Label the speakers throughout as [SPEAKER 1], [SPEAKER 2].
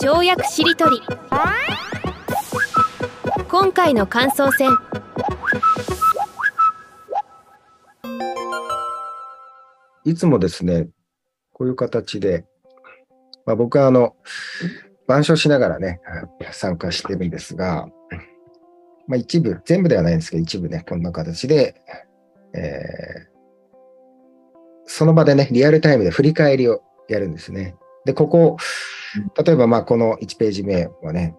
[SPEAKER 1] 跳躍しりとり今回の感想戦
[SPEAKER 2] いつもですね、こういう形で、まあ、僕はあの、板書しながらね、参加してるんですが、まあ、一部、全部ではないんですけど、一部ね、こんな形で、えー、その場でね、リアルタイムで振り返りをやるんですね。で、ここ、例えばまあこの1ページ目はね、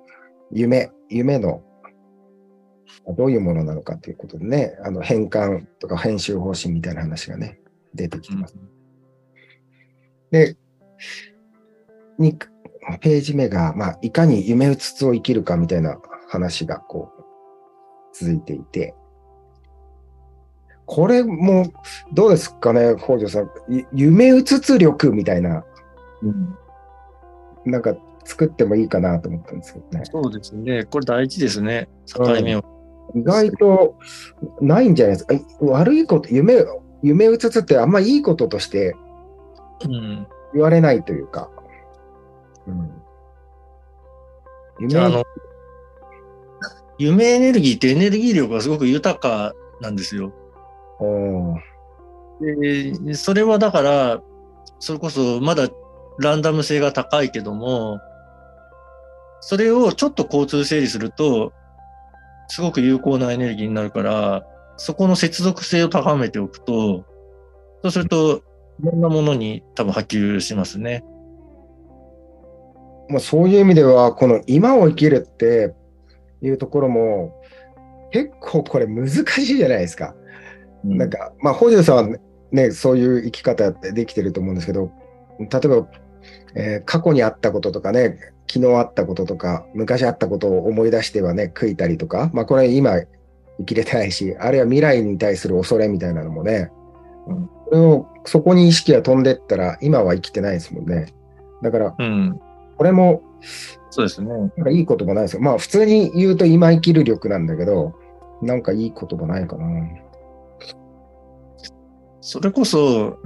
[SPEAKER 2] 夢、夢のどういうものなのかということでね、あの変換とか編集方針みたいな話がね、出てきてます。で、2ページ目が、まあ、いかに夢うつつを生きるかみたいな話がこう、続いていて、これもどうですかね、北条さん。夢うつつ力みたいな、うん、なんか作ってもいいかなと思ったんですけどね。
[SPEAKER 3] そうですね。これ大事ですね。境目を。
[SPEAKER 2] 意外とないんじゃないですか。悪いこと、夢、夢うつつってあんまいいこととして言われないというか。うん、
[SPEAKER 3] 夢あの夢エネルギーってエネルギー力がすごく豊かなんですよ。でそれはだから、それこそまだランダム性が高いけども、それをちょっと交通整理すると、すごく有効なエネルギーになるから、そこの接続性を高めておくと、そうすると、いろんなものに多分波及しますね。
[SPEAKER 2] まあ、そういう意味では、この今を生きるっていうところも、結構これ難しいじゃないですか。うん、なんか、まあ、北条さんはね、そういう生き方ってできてると思うんですけど、例えば、えー、過去にあったこととかね、昨日あったこととか、昔あったことを思い出してはね、悔いたりとか、まあこれ今生きれてないし、あるいは未来に対する恐れみたいなのもね、うん、それをそこに意識が飛んでったら、今は生きてないですもんね。だから、うん、これも、
[SPEAKER 3] そうですね。なん
[SPEAKER 2] かいい言葉ないですよ。まあ普通に言うと今生きる力なんだけど、なんかいい言葉ないかな。
[SPEAKER 3] それこそ、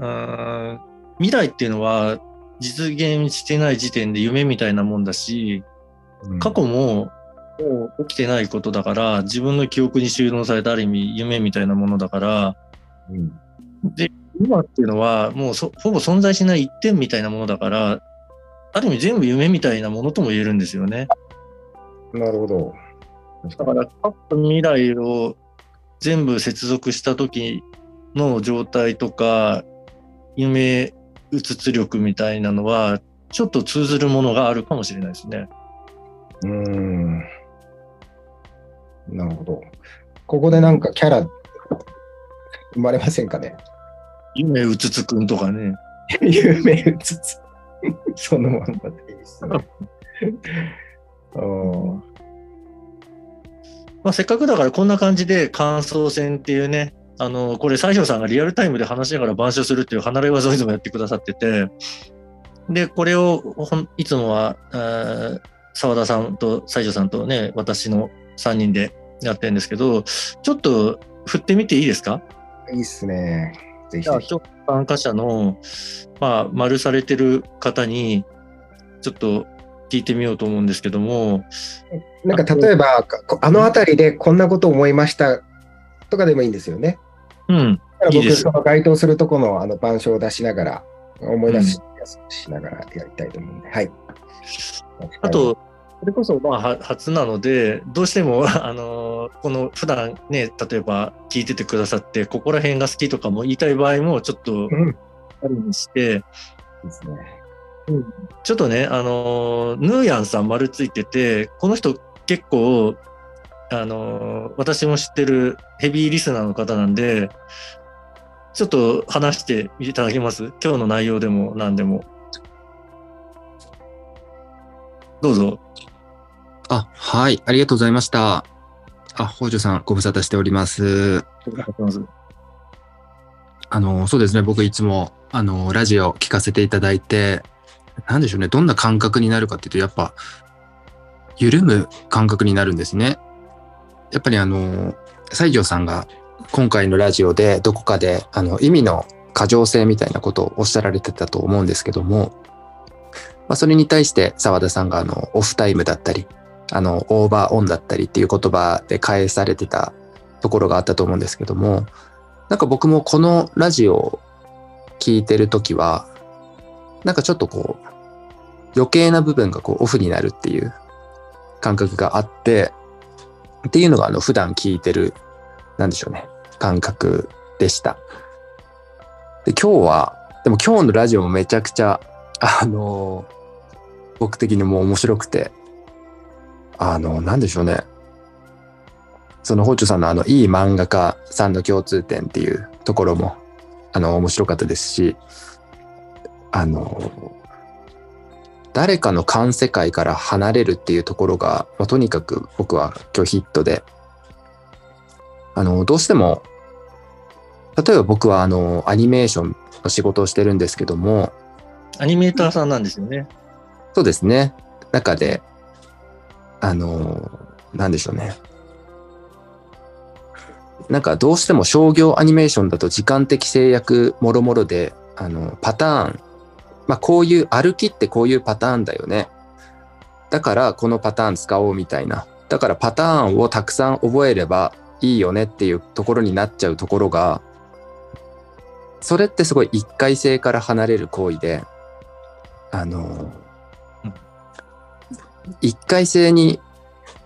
[SPEAKER 3] 未来っていうのは実現してない時点で夢みたいなもんだし、過去ももう起きてないことだから、自分の記憶に収納されたある意味夢みたいなものだから、うん、で、今っていうのはもうほぼ存在しない一点みたいなものだから、ある意味全部夢みたいなものとも言えるんですよね。
[SPEAKER 2] なるほど。
[SPEAKER 3] だから、過去未来を全部接続した時の状態とか、夢うつつ力みたいなのは、ちょっと通ずるものがあるかもしれないですね。
[SPEAKER 2] うん。なるほど。ここでなんかキャラ生まれませんかね？
[SPEAKER 3] 夢うつつくんとかね。
[SPEAKER 2] 夢うつつ。そのまんまでいいですね。
[SPEAKER 3] まあ、せっかくだからこんな感じで感想戦っていうね、あの、これ西条さんがリアルタイムで話しながら板書するっていう離れ技をいつもやってくださってて、で、これをいつもは、澤田さんと西条さんとね、私の3人でやってるんですけど、ちょっと振ってみていいですか？
[SPEAKER 2] いいっすね。ぜひ
[SPEAKER 3] ぜひ。参加者の、まあ、丸されてる方に、ちょっと聞いてみようと思うんですけども。
[SPEAKER 2] なんか例えば、あの辺りでこんなこと思いましたとかでもいいんですよね。
[SPEAKER 3] うん。
[SPEAKER 2] 僕、その該当するとこのあの板書を出しながら、思い出し,、しながらやりたいと思うんで、はい。
[SPEAKER 3] あと、それこそまあ初なので、どうしても、あのこの普段ね、例えば聞いててくださって、ここら辺が好きとかも言いたい場合もちょっとあるにして、ですね。ちょっとね、あのヌーヤンさん丸ついてて、この人結構、あの私も知ってるヘビーリスナーの方なんで、ちょっと話していただけます？今日の内容でも何でも。どうぞ。
[SPEAKER 4] あ、はい、ありがとうございました。あ、北条さん、ご無沙汰しております。あの、そうですね、僕いつも、あの、ラジオ聞かせていただいて、なんでしょうね、どんな感覚になるかっていうと、やっぱ、緩む感覚になるんですね。やっぱりあの、西条さんが今回のラジオでどこかで、あの、意味の過剰性みたいなことをおっしゃられてたと思うんですけども、まあ、それに対して澤田さんがあのオフタイムだったり、あのオーバーオンだったりっていう言葉で返されてたところがあったと思うんですけども、なんか僕もこのラジオを聞いてるときは、なんかちょっとこう、余計な部分がこうオフになるっていう感覚があって、っていうのがあの普段聞いてる、なんでしょうね、感覚でした。で、今日は、でも今日のラジオもめちゃくちゃ、あの僕的にも面白くて、あの、なんでしょうね。その、ホーチョさんのあの、いい漫画家さんの共通点っていうところも、あの、面白かったですし、あの、誰かの感世界から離れるっていうところが、まあとにかく僕は今日ヒットで、あの、どうしても、例えば僕はあの、アニメーションの仕事をしてるんですけども、
[SPEAKER 3] アニメーターさんなんですよね。
[SPEAKER 4] そうですね。中で、あの、なんでしょうね。なんかどうしても商業アニメーションだと時間的制約もろもろで、あの、パターン、まあこういう歩きってこういうパターンだよね。だからこのパターン使おうみたいな。だからパターンをたくさん覚えればいいよねっていうところになっちゃうところが、それってすごい一回性から離れる行為で、あの、一回性に、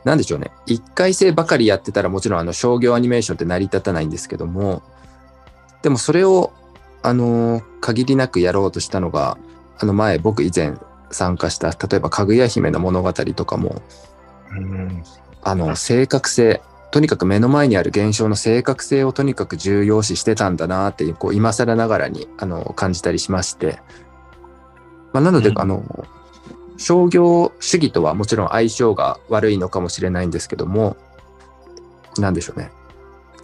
[SPEAKER 4] なんでしょうね。一回性ばかりやってたらもちろんあの商業アニメーションって成り立たないんですけども、でもそれを、あの、限りなくやろうとしたのが、あの前僕以前参加した、例えばかぐや姫の物語とかも、
[SPEAKER 2] うん
[SPEAKER 4] あの、正確性、とにかく目の前にある現象の正確性をとにかく重要視してたんだなっていう、こう、今更ながらに、あの、感じたりしまして。まあ、なので、
[SPEAKER 3] うん
[SPEAKER 4] あの、商業主義とはもちろん相性が悪いのかもしれないんですけども、なんでしょうね。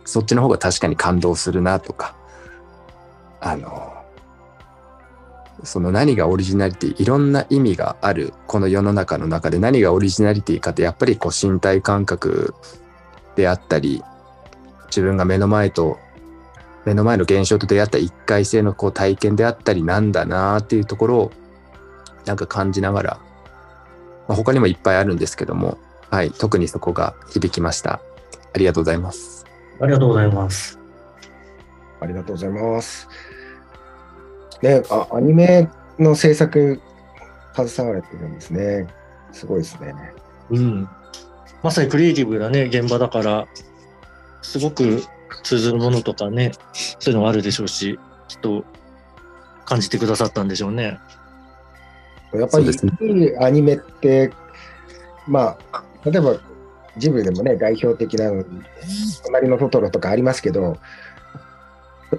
[SPEAKER 4] そっちの方が確かに感動するなとか、あの、その何がオリジナリティ、いろんな意味があるこの世の中の中で何がオリジナリティかってやっぱりこう身体感覚であったり、自分が目の前と、目の前の現象と出会った一回性のこう体験であったりなんだなっていうところをなんか感じながら、まあ、他にもいっぱいあるんですけども、はい、特にそこが響きました。ありがとうございます。
[SPEAKER 3] ありがとうございます。
[SPEAKER 2] ありがとうございます。ね、あアニメの制作携われてるんですね。すごいですね。
[SPEAKER 3] うん。まさにクリエイティブなね、現場だから、すごく通ずるものとかね、そういうのがあるでしょうし、きっと感じてくださったんでしょうね。
[SPEAKER 2] やっぱり
[SPEAKER 4] そうですね
[SPEAKER 2] いいアニメって、まあ、例えばジブリでもね、代表的なの、隣のトトロとかありますけど、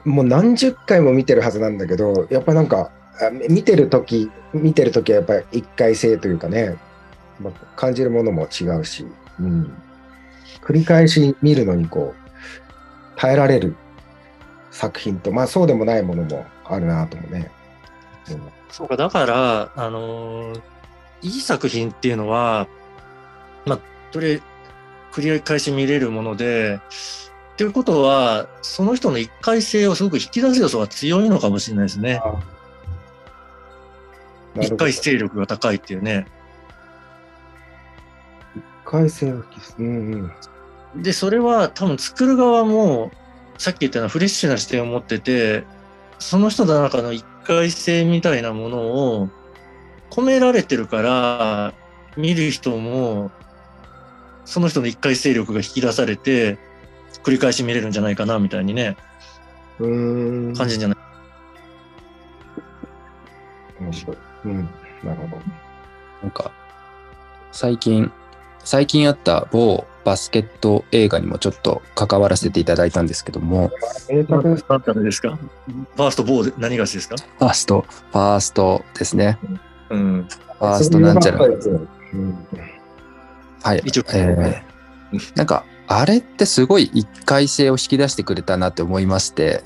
[SPEAKER 2] もう何十回も見てるはずなんだけど、やっぱなんか、見てるとき、見てるときはやっぱり一回性というかね、まあ、感じるものも違うし、うん、繰り返し見るのにこう、耐えられる作品と、まあそうでもないものもあるなともね。うん
[SPEAKER 3] そうか、だから、あのーいい作品っていうのは、まあ、どれ、繰り返し見れるもので、っていうことは、その人の一回性をすごく引き出す要素が強いのかもしれないですね。一回勢力が高いっていうね。
[SPEAKER 2] 一回戦吹きす。うんうん。
[SPEAKER 3] で、それは多分作る側も、さっき言ったようなフレッシュな視点を持ってて、その人の中の一回性みたいなものを込められてるから、見る人も、その人の一回勢力が引き出されて、繰り返し見れるんじゃないかな、みたいにね、
[SPEAKER 2] うーん。
[SPEAKER 3] 感じんじゃない？
[SPEAKER 2] 面白い。うん。なるほど。
[SPEAKER 4] なんか、最近、最近あった某バスケット映画にもちょっと関わらせていただいたんですけども、
[SPEAKER 3] ったんですか？ファーストボーで何がしですか？
[SPEAKER 4] ファースト、ファーストですね。
[SPEAKER 3] うん。
[SPEAKER 4] ファーストなんちゃら。
[SPEAKER 2] うん。
[SPEAKER 4] はい。
[SPEAKER 3] 一応
[SPEAKER 4] えーなんか、あれってすごい一回性を引き出してくれたなって思いまして、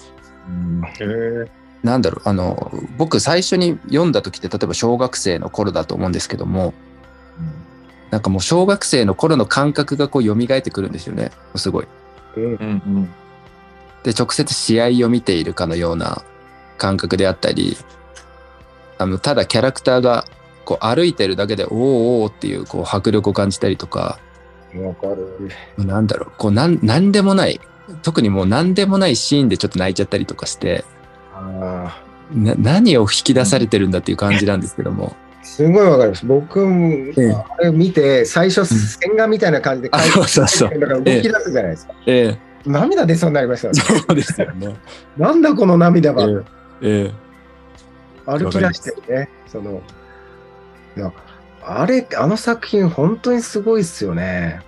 [SPEAKER 2] う。
[SPEAKER 4] なんだろう、あの、僕最初に読んだ時って、例えば小学生の頃だと思うんですけども、なんかもう小学生の頃の感覚がこう蘇ってくるんですよね。すごい。
[SPEAKER 2] うん。
[SPEAKER 3] うんうん。
[SPEAKER 4] で、直接試合を見ているかのような感覚であったり、あの、ただキャラクターがこう歩いてるだけでおーおーっていうこう迫力を感じたりとか
[SPEAKER 2] わかる。
[SPEAKER 4] なんだろうこうなんなんでもない特にもう何でもないシーンでちょっと泣いちゃったりとかして
[SPEAKER 2] あ
[SPEAKER 4] な何を引き出されてるんだっていう感じなんですけども、
[SPEAKER 2] あ、すごいわかります。僕も、
[SPEAKER 4] ええ
[SPEAKER 2] あれ見て、最初、線画みたいな感じで
[SPEAKER 4] あ
[SPEAKER 2] 描いて
[SPEAKER 4] そうそう
[SPEAKER 2] だから動き出すじゃないですか。
[SPEAKER 4] ええ
[SPEAKER 2] 涙出そうになりましたよね。
[SPEAKER 4] そうですよね。
[SPEAKER 2] なんだこの涙は。
[SPEAKER 4] ええ
[SPEAKER 2] 歩き出してるね。その、あれ、あの作品、本当にすごいっすよね。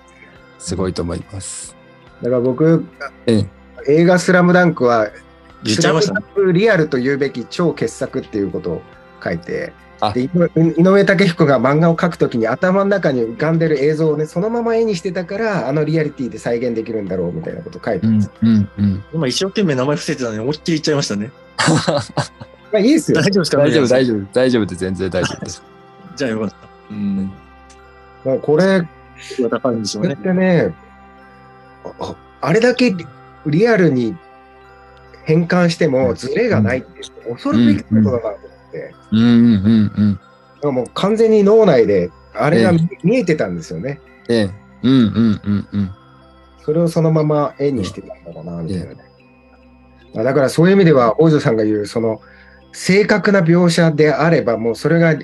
[SPEAKER 4] すごいと思います。
[SPEAKER 2] だから僕、
[SPEAKER 4] ええ
[SPEAKER 2] 映画スラムダンクは、
[SPEAKER 3] 言っちゃいましたね。
[SPEAKER 2] スラムダンクリアルと言うべき超傑作っていうことを書いて、
[SPEAKER 4] あ
[SPEAKER 2] で井上武彦が漫画を描くときに頭の中に浮かんでる映像をね、そのまま絵にしてたから、あのリアリティで再現できるんだろうみたいなことを書いて
[SPEAKER 4] うん
[SPEAKER 2] ます。
[SPEAKER 4] うんうん。
[SPEAKER 3] 今一生懸命名前伏せてたのに思いっきり言っちゃいましたね。
[SPEAKER 2] まあいいですよ
[SPEAKER 3] 大。丈夫ですか？
[SPEAKER 4] 大丈夫大
[SPEAKER 3] 丈
[SPEAKER 4] 丈夫大丈夫で全然大丈夫です。
[SPEAKER 3] 夫。じゃあよかった。
[SPEAKER 4] うん。
[SPEAKER 2] もうこれ、
[SPEAKER 3] また感じでしょうね
[SPEAKER 2] っ。てね、ああれだけリアルに変換してもズレがないって恐るべきことだなと思って、
[SPEAKER 4] うんうんうんうん。
[SPEAKER 2] もう完全に脳内であれが
[SPEAKER 4] え
[SPEAKER 2] 見見えてたんですよね。
[SPEAKER 4] ええ。うんうんうんうん。
[SPEAKER 2] それをそのまま絵にしてたんだろうな、みたいなね。あだからそういう意味では、王女さんが言う、その正確な描写であれば、もうそれが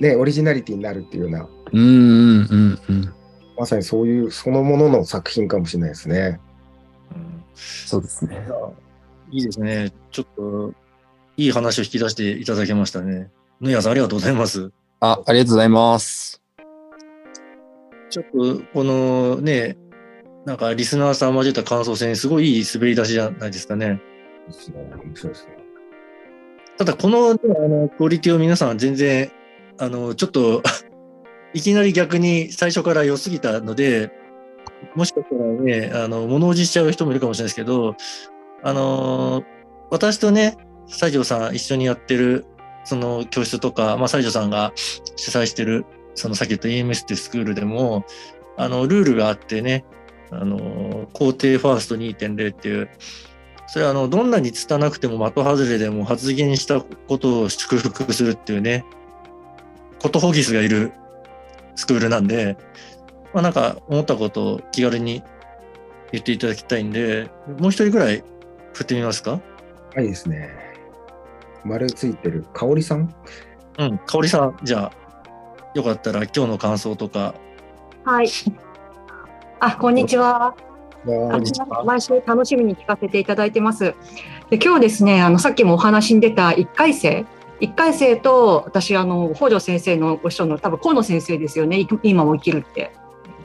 [SPEAKER 2] ね、オリジナリティになるっていうような、
[SPEAKER 4] うんうんうんうん。
[SPEAKER 2] まさにそういうそのものの作品かもしれないですね。
[SPEAKER 3] うん
[SPEAKER 4] そうですね。
[SPEAKER 3] いいですね。ちょっと、いい話を引き出していただけましたね。ぬやさん、ありがとうございます。
[SPEAKER 4] あ、ありがとうございます。
[SPEAKER 3] ちょっと、このね、なんかリスナーさん交えた感想戦、すごいいい滑り出しじゃないですかね。
[SPEAKER 2] ですね面白いですね。
[SPEAKER 3] ただ、この,、ね、あのクオリティを皆さん全然、あの、ちょっと、いきなり逆に最初から良すぎたので、もしかしたらね、あの、物おじしちゃう人もいるかもしれないですけど、あの、私とね、西条さん一緒にやってる、その教室とか、まあ、西条さんが主催してる、そのさっき言った EMS ってスクールでも、あの、ルールがあってね、あの、工程ファースト2.0っていう、それはあの、どんなに拙くても的外れでも発言したことを祝福するっていうね、ことほぎすがいるスクールなんで、まあなんか思ったことを気軽に言っていただきたいんで、もう一人ぐらい振ってみますか？
[SPEAKER 2] はいですね。丸ついてる香織さん？
[SPEAKER 3] うん、香織さん、じゃあ、よかったら今日の感想とか、
[SPEAKER 5] はい。あ、こんにちは。
[SPEAKER 2] が
[SPEAKER 3] にちは
[SPEAKER 5] 毎週楽しみに聞かせていただいてます。で今日ですね、あのさっきもお話に出た1回生、1回生と私あの北条先生のご師匠の多分河野先生ですよね。い今を生きるって。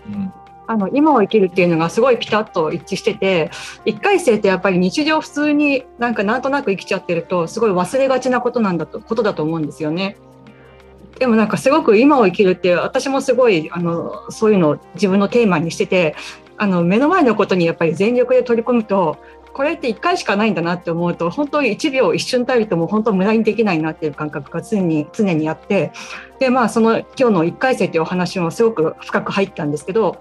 [SPEAKER 3] うん、
[SPEAKER 5] あの今を生きるっていうのがすごいピタッと一致してて1回生ってやっぱり日常普通になんかなんとなく生きちゃってるとすごい忘れがちなことなんだとことだと思うんですよね。でもなんかすごく今を生きるって私もすごいあのそういうのを自分のテーマにしててあの目の前のことにやっぱり全力で取り組むとこれって1回しかないんだなって思うと本当に1秒一瞬たりとも本当無駄にできないなっていう感覚が常に常にあってでまあその今日の1回生っていうお話もすごく深く入ったんですけど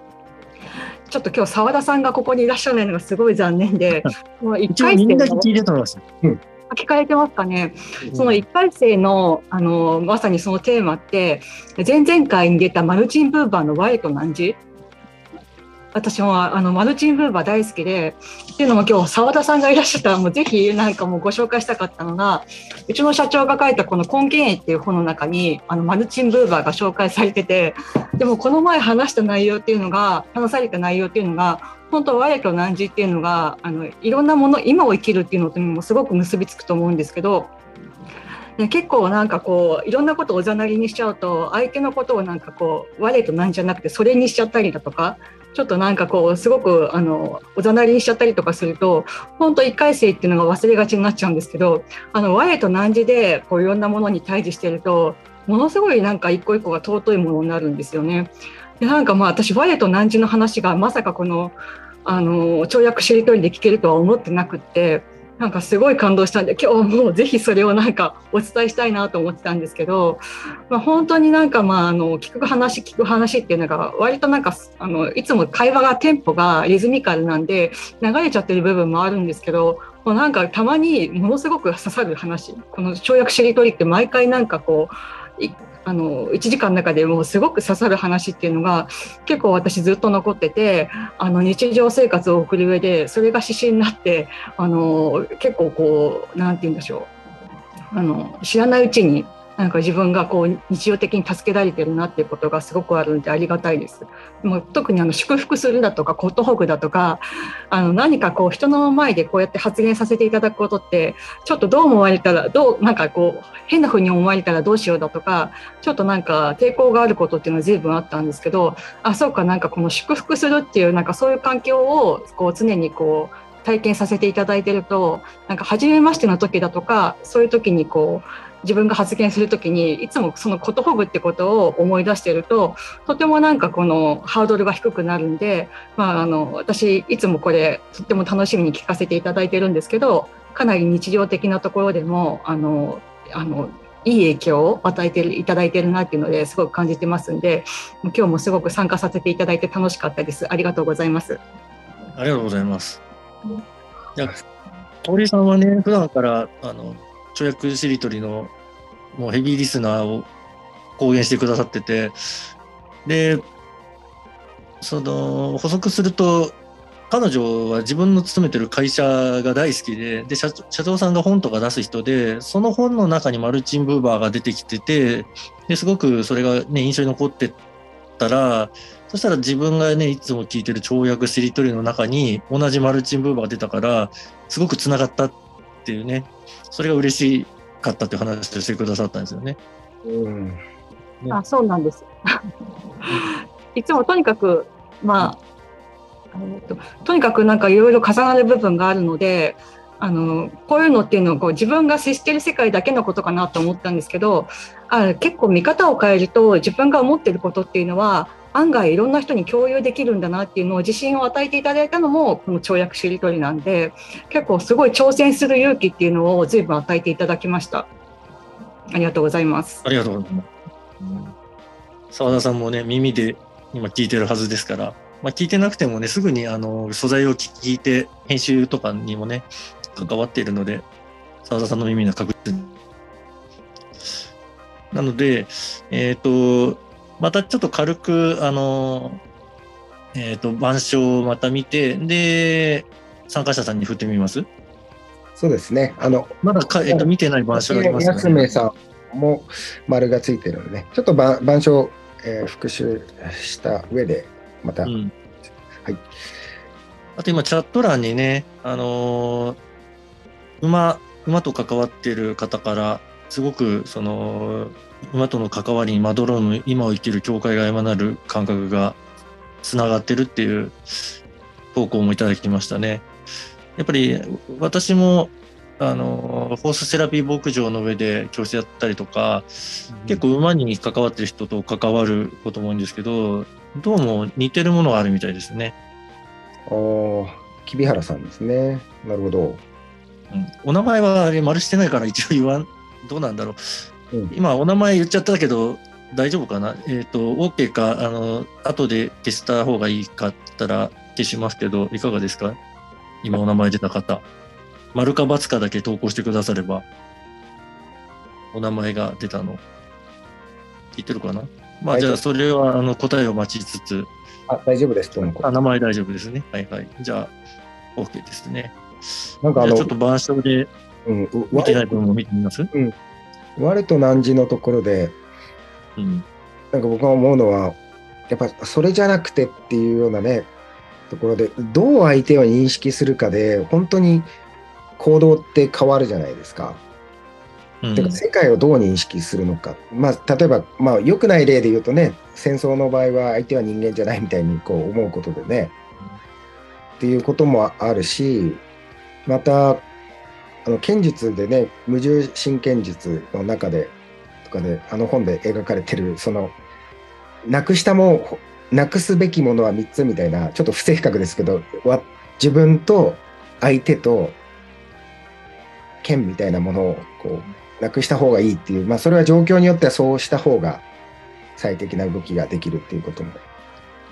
[SPEAKER 5] ちょっと今日澤田さんがここにいらっしゃらないのがすごい残念でもう1
[SPEAKER 3] 一応
[SPEAKER 5] 回生の
[SPEAKER 3] 聞いてたのます。
[SPEAKER 5] 聞かれてますかね？その1回生のあのまさにそのテーマって前々回に出たマルチン・ブーバーの「ワイと何時?」私もあのマルチン・ブーバー大好きでっていうのも今日澤田さんがいらっしゃったらもうぜひなんかもうご紹介したかったのがうちの社長が書いたこの「根源絵」っていう本の中にあのマルチン・ブーバーが紹介されててでもこの前話した内容っていうのが話された内容っていうのが本当我と汝っていうのがあのいろんなもの今を生きるっていうのともすごく結びつくと思うんですけど結構なんかこういろんなことをおざなりにしちゃうと相手のことをなんかこう我と何じゃなくてそれにしちゃったりだとかちょっとなんかこうすごくあのおざなりにしちゃったりとかすると本当一回生っていうのが忘れがちになっちゃうんですけどあの我と何時でこういろんなものに対峙してるとものすごいなんか一個一個が尊いものになるんですよね。でなんかまあ私我と何時の話がまさかこのあの跳躍しりとりで聞けるとは思ってなくってなんかすごい感動したんで今日もぜひそれをなんかお伝えしたいなと思ってたんですけど、まあ、本当になんかまああの聞く話聞く話っていうのが割となんかあのいつも会話がテンポがリズミカルなんで流れちゃってる部分もあるんですけどこうなんかたまにものすごく刺さる話この跳躍しりとりって毎回なんかこうあの1時間の中でもすごく刺さる話っていうのが結構私ずっと残っててあの日常生活を送る上でそれが指針になってあの結構こう何て言うんでしょう。あの知らないうちになんか自分がこう日常的に助けられてるなっていうことがすごくあるんでありがたいです。もう特にあの祝福するだとかコットホグだとかあの何かこう人の前でこうやって発言させていただくことってちょっとどう思われたらどうなんかこう変な風に思われたらどうしようだとかちょっとなんか抵抗があることっていうのは随分あったんですけどあそうかなんかこの祝福するっていうなんかそういう環境をこう常にこう体験させていただいてるとなんか初めましての時だとかそういう時にこう自分が発言する時にいつもそのことほぐってことを思い出してるととてもなんかこのハードルが低くなるんで、まあ、あの私いつもこれとっても楽しみに聞かせていただいてるんですけどかなり日常的なところでもあのあのいい影響を与えていただいてるなっていうのですごく感じてますんで今日もすごく参加させていただいて楽しかったです。ありがとうございます。
[SPEAKER 3] ありがとうございます。いや堀さんはね普段からあの跳躍しりとりのもうヘビーリスナーを公言してくださってて、で、その、補足すると、彼女は自分の勤めてる会社が大好きで、で社、長さんが本とか出す人で、その本の中にマルチン・ブーバーが出てきてて、ですごくそれがね、印象に残ってたら、そしたら自分がね、いつも聞いてる跳躍しりとりの中に同じマルチン・ブーバーが出たから、すごく繋がったっていうね、それが嬉しかったっていう話をしてくださったんですよね。
[SPEAKER 5] うん、ねあそうなんです。いつもとにかく、まあ、えととにかくなんかいろいろ重なる部分があるので、あのこういうのっていうのはこう自分が接してる世界だけのことかなと思ったんですけどあ結構見方を変えると自分が思ってることっていうのは案外いろんな人に共有できるんだなっていうのを自信を与えていただいたのもこの跳躍しりとりなんで結構すごい挑戦する勇気っていうのを随分与えていただきました。ありがとうございます。
[SPEAKER 3] ありがとうございます。澤田さんもね耳で今聞いてるはずですからまあ、聞いてなくてもね、すぐにあの素材を聞いて、編集とかにもね、関わっているので、澤田さんの耳の確実なので、えっ、ー、と、またちょっと軽く、あの、えっ、ー、と、板書をまた見て、で、参加者さんに振ってみます？
[SPEAKER 2] そうですね。あの、
[SPEAKER 3] まだか、えっ、ー、と、見てない板書があります
[SPEAKER 2] ね。安めさんも丸がついてるので、ね、ちょっと板書、えー、復習した上で、また、うん、はい。
[SPEAKER 3] あと今、チャット欄にね、あのー、馬、馬と関わっている方から、すごく、その、馬との関わりにまどろむ今を生きる教会が山なる感覚がつながってるっていう投稿もいただきましたね。やっぱり私もあのホースセラピー牧場の上で教室やったりとか、うん、結構馬に関わってる人と関わることも多いんですけどどうも似てるものがあるみたいですね。
[SPEAKER 2] ああ、木原さんですね。なるほど。
[SPEAKER 3] うん、お名前はあれ丸してないから一応言わんどうなんだろう。今お名前言っちゃったけど、大丈夫かな？えっ、ー、と、OK か、あの、後で消した方がいいかったら消しますけど、いかがですか？今お名前出た方。丸か×かだけ投稿してくだされば、お名前が出たの。聞いてるかな？まあ、じゃあ、それは、あの、答えを待ちつつ。
[SPEAKER 2] あ、大丈夫です。
[SPEAKER 3] あ、名前大丈夫ですね。はいはい。じゃあ、OK ですね。なんかあの、ちょっと板書で、うん、見てない部分も見てみます、
[SPEAKER 2] うん、我と汝のところで、うん、なんか僕が思うのは、やっぱそれじゃなくてっていうようなね、ところで、どう相手を認識するかで、本当に行動って変わるじゃないですか。うん、てか世界をどう認識するのか。まあ、例えば、まあ、良くない例で言うとね、戦争の場合は相手は人間じゃないみたいにこう思うことでね、っていうこともあるし、また、あの剣術でね無重心剣術の中でとかであの本で描かれてるそのなくしたもなくすべきものは3つみたいなちょっと不正確ですけど自分と相手と剣みたいなものをこうなくした方がいいっていう、まあ、それは状況によってはそうした方が最適な動きができるっていうことも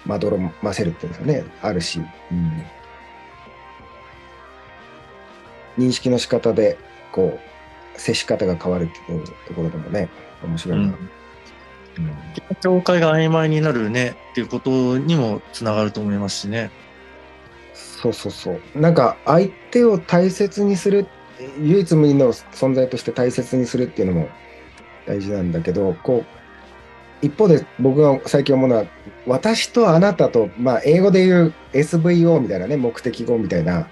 [SPEAKER 2] まどろませるっていうんですかねあるし、うん、認識の仕方でこう接し方が変わるっていうところでもね面白いな、うん、
[SPEAKER 3] 境界が曖昧になるねっていうことにもつながると思いますしね。
[SPEAKER 2] そうそうそう。なんか相手を大切にする、唯一無二の存在として大切にするっていうのも大事なんだけど、こう、一方で僕が最近思うのは、私とあなたと、まあ英語で言う SVO みたいなね、目的語みたいな。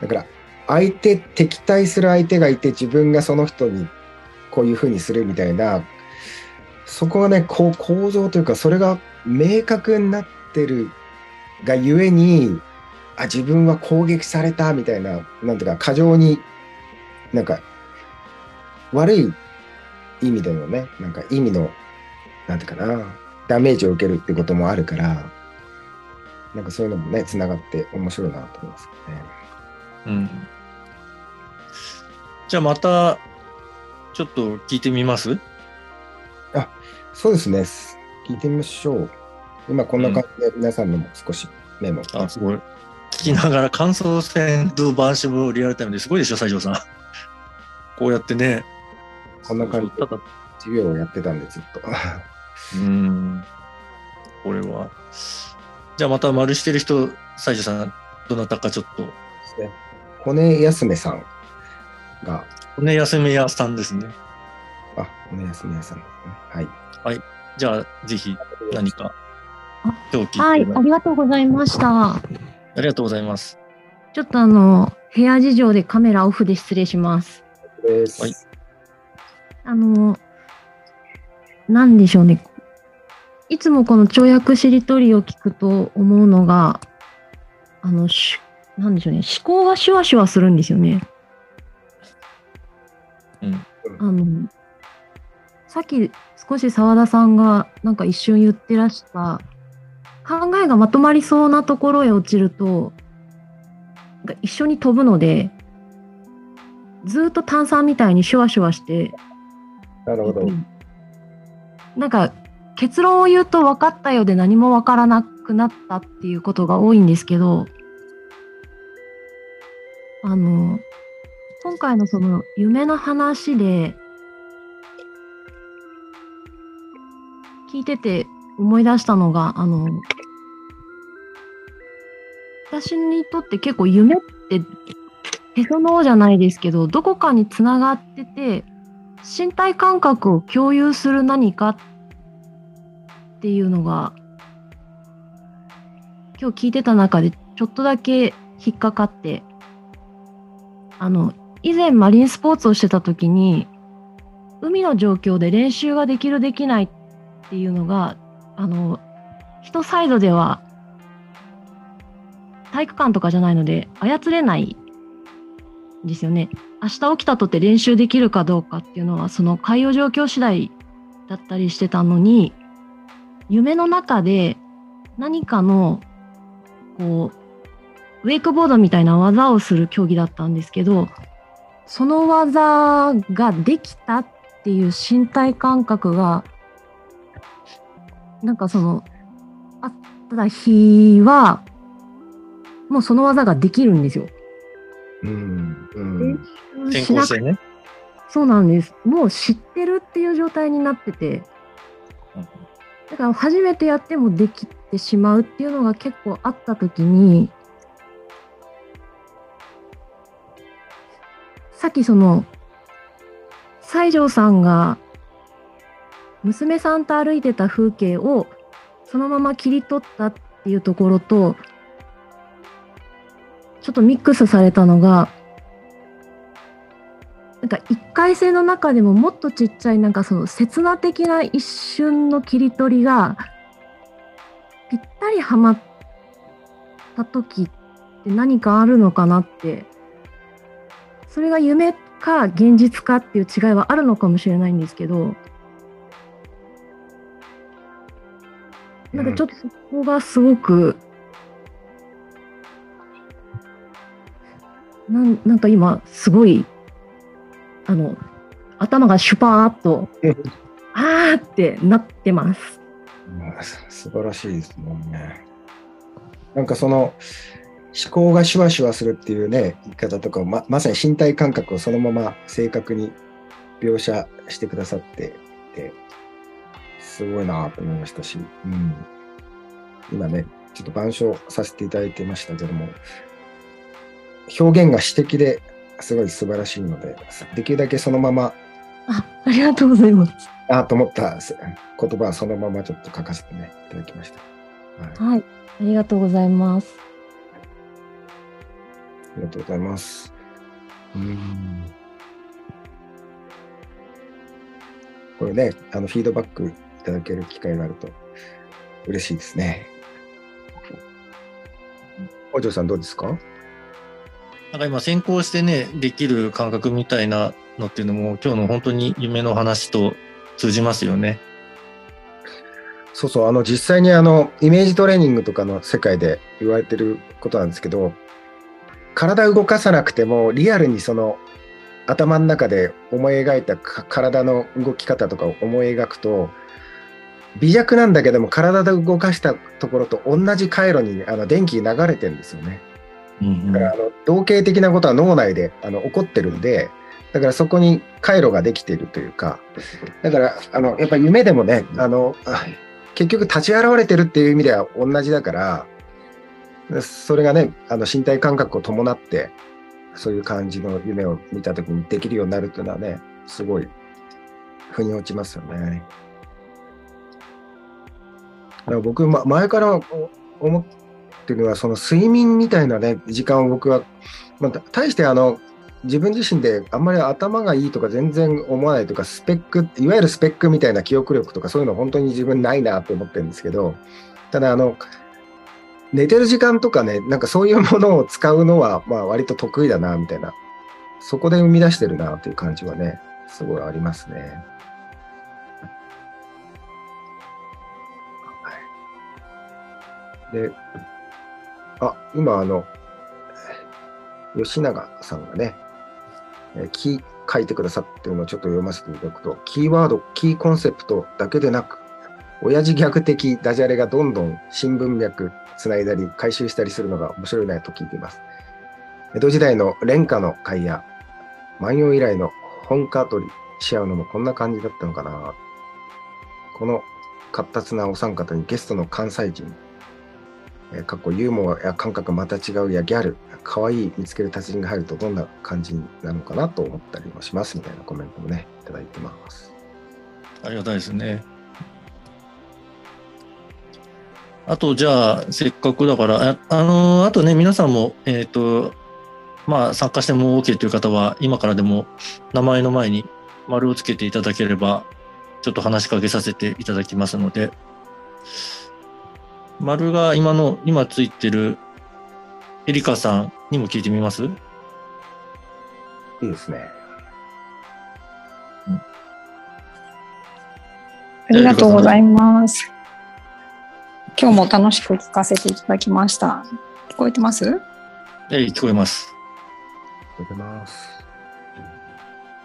[SPEAKER 2] だから、相手、敵対する相手がいて自分がその人にこういうふうにするみたいな、そこがね、こう構造というか、それが明確になってるがゆえに、あ、自分は攻撃されたみたいな、なんていうか、過剰に、なんか、悪い意味でのね、なんか意味の、なんていうかな、ダメージを受けるってこともあるから、なんかそういうのもね、つながって面白いなと思いますね。
[SPEAKER 3] うん。じゃあまた、ちょっと聞いてみます？
[SPEAKER 2] そうですね。聞いてみましょう。今こんな感じで皆さんのも少しメモ。
[SPEAKER 3] あ、すごい。聞きながら感想戦とバンシムリアルタイムですごいでしょ、西条さん。こうやってね。
[SPEAKER 2] こんな感じで授業をやってたんでずっと。
[SPEAKER 3] うん。これは。じゃあまた丸してる人、西条さん、どなたかちょっと。
[SPEAKER 2] コネ休めさんが、
[SPEAKER 3] ね、休み屋さんですね。
[SPEAKER 2] あ、コネ休めさんですね。はい。
[SPEAKER 3] じゃあ、ぜひ何か
[SPEAKER 6] はい、ありがとうございました。
[SPEAKER 3] ありがとうございます。
[SPEAKER 6] ちょっとあの、部屋事情でカメラオフで失礼します。
[SPEAKER 3] はい
[SPEAKER 6] あの、なんでしょうね。いつもこの跳躍しりとりを聞くと思うのが、あの、しなんでしょうね。思考がシュワシュワするんですよね。
[SPEAKER 3] うん。
[SPEAKER 6] あの、さっき少し澤田さんがなんか一瞬言ってらした、考えがまとまりそうなところへ落ちると、一緒に飛ぶので、ずーっと炭酸みたいにシュワシュワして、
[SPEAKER 2] なるほど。
[SPEAKER 6] なんか結論を言うと分かったようで何も分からなくなったっていうことが多いんですけど、あの、今回のその夢の話で、聞いてて思い出したのが、あの、私にとって結構夢ってへその緒じゃないですけど、どこかにつながってて、身体感覚を共有する何かっていうのが今日聞いてた中でちょっとだけ引っかかってあの以前マリンスポーツをしてた時に海の状況で練習ができるできないっていうのがあの人サイドでは体育館とかじゃないので操れないんですよね。明日起きたとって練習できるかどうかっていうのはその海洋状況次第だったりしてたのに夢の中で何かのこうウェイクボードみたいな技をする競技だったんですけどその技ができたっていう身体感覚がなんかそのあった日はもうその技ができるんですよ。
[SPEAKER 2] うん。うん。
[SPEAKER 3] 転校生ね。
[SPEAKER 6] そうなんです。もう知ってるっていう状態になってて、だから初めてやってもできてしまうっていうのが結構あった時に、さっきその、西条さんが娘さんと歩いてた風景をそのまま切り取ったっていうところと、ちょっとミックスされたのが、なんか一回性の中でももっとちっちゃいなんかその刹那的な一瞬の切り取りがぴったりはまった時って何かあるのかなってそれが夢か現実かっていう違いはあるのかもしれないんですけどなんかちょっとそこがすごく、なんなんか今すごいあの頭がシュパーっと
[SPEAKER 2] うん。
[SPEAKER 6] あーってなってます
[SPEAKER 2] 素晴らしいですもんね。なんかその思考がシュワシュワするっていうね、言い方とかま、まさに身体感覚をそのまま正確に描写してくださってて、すごいなと思いましたし、うん、今ね、ちょっと板書させていただいてましたけども、表現が詩的ですごい素晴らしいので、できるだけそのまま、
[SPEAKER 6] あありがとうございます。
[SPEAKER 2] あと思った言葉はそのままちょっと書かせて、ね、いただきました。
[SPEAKER 6] はい、はい、ありがとうございます。
[SPEAKER 2] ありがとうございます。うんこれね、あのフィードバックいただける機会があると嬉しいですね。お嬢さんどうですか？
[SPEAKER 3] なんか今先行してね、できる感覚みたいなのっていうのも今日の本当に夢の話と通じますよね。
[SPEAKER 2] そうそう、あの実際にあのイメージトレーニングとかの世界で言われてることなんですけど、体動かさなくてもリアルにその頭の中で思い描いた体の動き方とかを思い描くと微弱なんだけども体で動かしたところと同じ回路にあの電気流れてるんですよね。だからあの同型的なことは脳内であの起こってるんでだからそこに回路ができているというかだからあのやっぱ夢でもねあの結局立ち現れてるっていう意味では同じだからそれがねあの身体感覚を伴ってそういう感じの夢を見た時にできるようになるっていうのはねすごい腑に落ちますよね。だから僕、ま、前から思ってるのはその睡眠みたいなね時間を僕は、まあ、大してあの自分自身であんまり頭がいいとか全然思わないとかスペックいわゆるスペックみたいな記憶力とかそういうの本当に自分ないなって思ってるんですけどただあの寝てる時間とかね、なんかそういうものを使うのは、まあ割と得意だな、みたいな。そこで生み出してるな、という感じはね、すごいありますね。で、あ、今あの、吉永さんがね、えキー書いてくださってるのをちょっと読ませていただくと、キーワード、キーコンセプトだけでなく、親父ギャグ的ダジャレがどんどん新文脈つないだり回収したりするのが面白いなと聞いています。江戸時代の廉価の会や万葉以来の本家取りし合うのもこんな感じだったのかな。この活発なお三方にゲストの関西人、えー、過去ユーモアや感覚また違うやギャル、可愛い見つける達人が入るとどんな感じなのかなと思ったりもしますみたいなコメントもね、いただいてます。
[SPEAKER 3] ありがたいですね。あと、じゃあ、せっかくだから、あ、あのー、あとね、皆さんも、えっ、ー、と、まあ、参加しても OK という方は、今からでも名前の前に丸をつけていただければ、ちょっと話しかけさせていただきますので、丸が今の、今ついてるエリカさんにも聞いてみます？い
[SPEAKER 2] いですね。
[SPEAKER 7] ありがとうございます。今日も楽しく聞かせていただきました。聞こえてます？
[SPEAKER 3] えい、聞こえます。
[SPEAKER 2] 聞こえてます。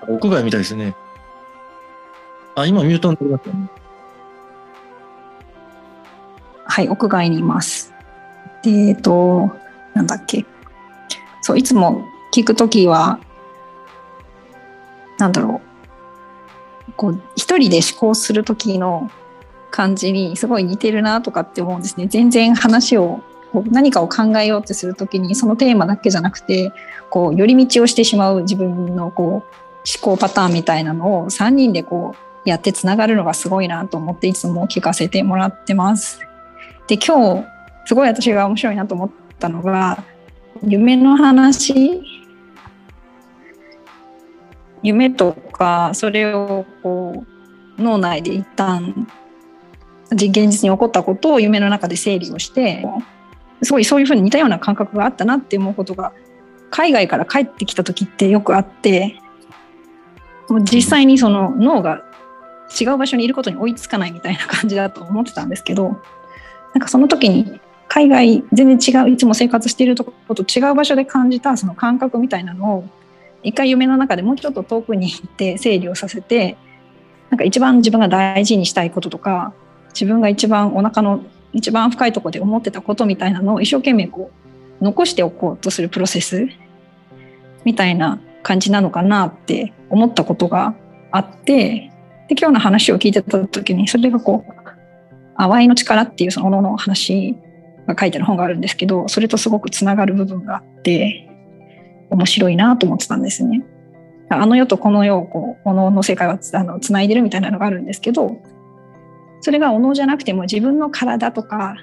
[SPEAKER 3] 屋外みたいですね。あ、今ミュートになりました、
[SPEAKER 7] はい、屋外にいます。で、えっと、なんだっけ。そう、いつも聞くときは、なんだろう。こう、一人で思考するときの感じにすごい似てるなとかって思うんですね。全然話をこう何かを考えようとする時にそのテーマだけじゃなくてこう寄り道をしてしまう自分のこう思考パターンみたいなのを3人でこうやってつながるのがすごいなと思っていつも聞かせてもらってます。で今日すごい私が面白いなと思ったのが夢の話夢とかそれをこう脳内で一旦現実に起こったことを夢の中で整理をしてすごいそういうふうに似たような感覚があったなって思うことが海外から帰ってきた時ってよくあってもう実際にその脳が違う場所にいることに追いつかないみたいな感じだと思ってたんですけどなんかその時に海外全然違ういつも生活しているとこと違う場所で感じたその感覚みたいなのを一回夢の中でもうちょっと遠くに行って整理をさせてなんか一番自分が大事にしたいこととか自分が一番お腹の一番深いとこで思ってたことみたいなのを一生懸命こう残しておこうとするプロセスみたいな感じなのかなって思ったことがあってで今日の話を聞いてた時にそれがこう「淡いの力」っていうそのの話が書いてある本があるんですけどそれとすごくつながる部分があって面白いなと思ってたんですね。あの世とこの世をこうおのの世界はあのつないでるみたいなのがあるんですけどそれがおのじゃなくても自分の体とか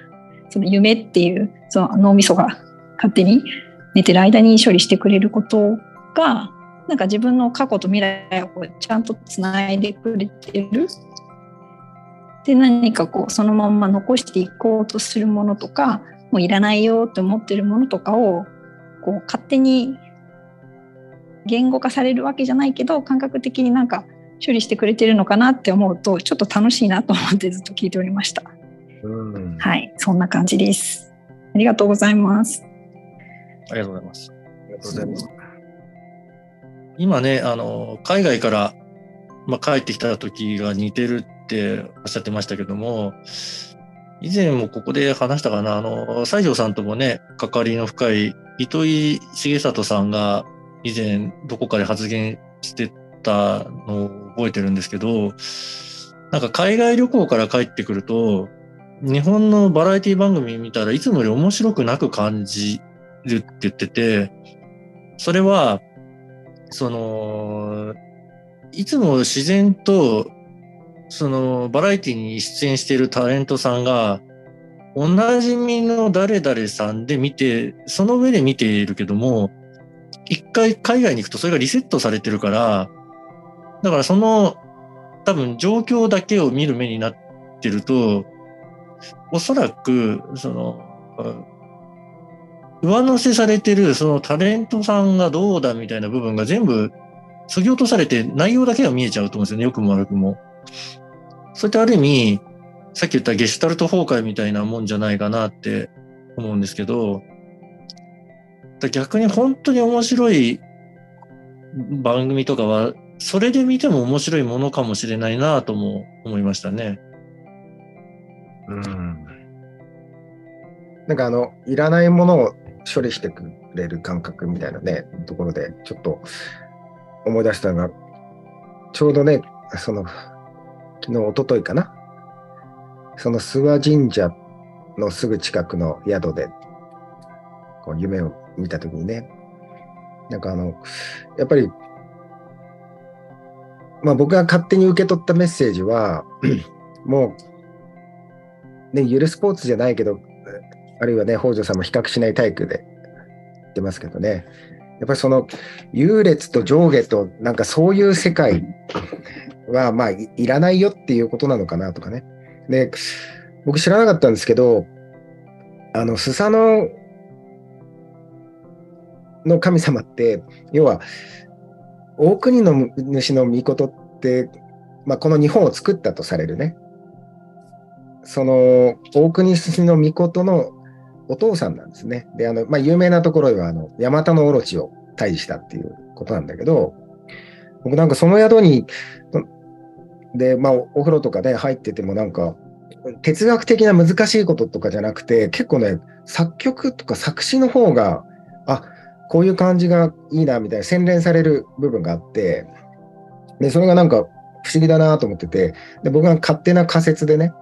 [SPEAKER 7] その夢っていうその脳みそが勝手に寝てる間に処理してくれることがなんか自分の過去と未来をちゃんとつないでくれてる。で何かこうそのまま残していこうとするものとかもういらないよって思ってるものとかをこう勝手に言語化されるわけじゃないけど感覚的になんか処理してくれてるのかなって思うとちょっと楽しいなと思ってずっと聞いておりました。
[SPEAKER 2] うん
[SPEAKER 7] はい、そんな感じです。ありがとうございます。
[SPEAKER 3] ありがとうございます。
[SPEAKER 2] ありがとうございます。
[SPEAKER 3] 今ね、あの、海外から、まあ、帰ってきた時が似てるっておっしゃってましたけども、以前もここで話したかな、あの、西条さんともね、関わりの深い糸井重里さんが以前どこかで発言してたのを覚えてるんですけど、なんか海外旅行から帰ってくると、日本のバラエティ番組見たらいつもより面白くなく感じるって言ってて、それは、その、いつも自然と、その、バラエティに出演しているタレントさんが、おなじみの誰々さんで見て、その上で見ているけども、一回海外に行くとそれがリセットされてるから、だからその、多分状況だけを見る目になってると、おそらく、その、上乗せされてるそのタレントさんがどうだみたいな部分が全部削ぎ落とされて内容だけが見えちゃうと思うんですよね。良くも悪くも。そういったある意味、さっき言ったゲシュタルト崩壊みたいなもんじゃないかなって思うんですけど、逆に本当に面白い番組とかは、それで見ても面白いものかもしれないなとも思いましたね。
[SPEAKER 2] うん。なんかあの、いらないものを処理してくれる感覚みたいなね、ところで、ちょっと思い出したのが、ちょうどね、その、昨日、一昨日かな？その諏訪神社のすぐ近くの宿で、こう夢を見たときにね、なんかあの、やっぱり、まあ僕が勝手に受け取ったメッセージは、もう、ね、ゆるスポーツじゃないけど、あるいはね、北条さんも比較しない体育で言ってますけどね、やっぱりその優劣と上下と、なんかそういう世界は、まあい、いらないよっていうことなのかなとかね。で、僕知らなかったんですけど、あの、スサノの神様って、要は、大国の主の御事って、まあ、この日本を作ったとされるね、その大国主の御事のお父さんなんですね。で、あの、まあ、有名なところでは、あの、ヤマタノオロチを退治したっていうことなんだけど、僕なんかその宿に、で、まあ、お風呂とかね、入っててもなんか、哲学的な難しいこととかじゃなくて、結構ね、作曲とか作詞の方が、あ、こういう感じがいいな、みたいな洗練される部分があって、で、それがなんか不思議だなと思ってて、で、僕が勝手な仮説でね、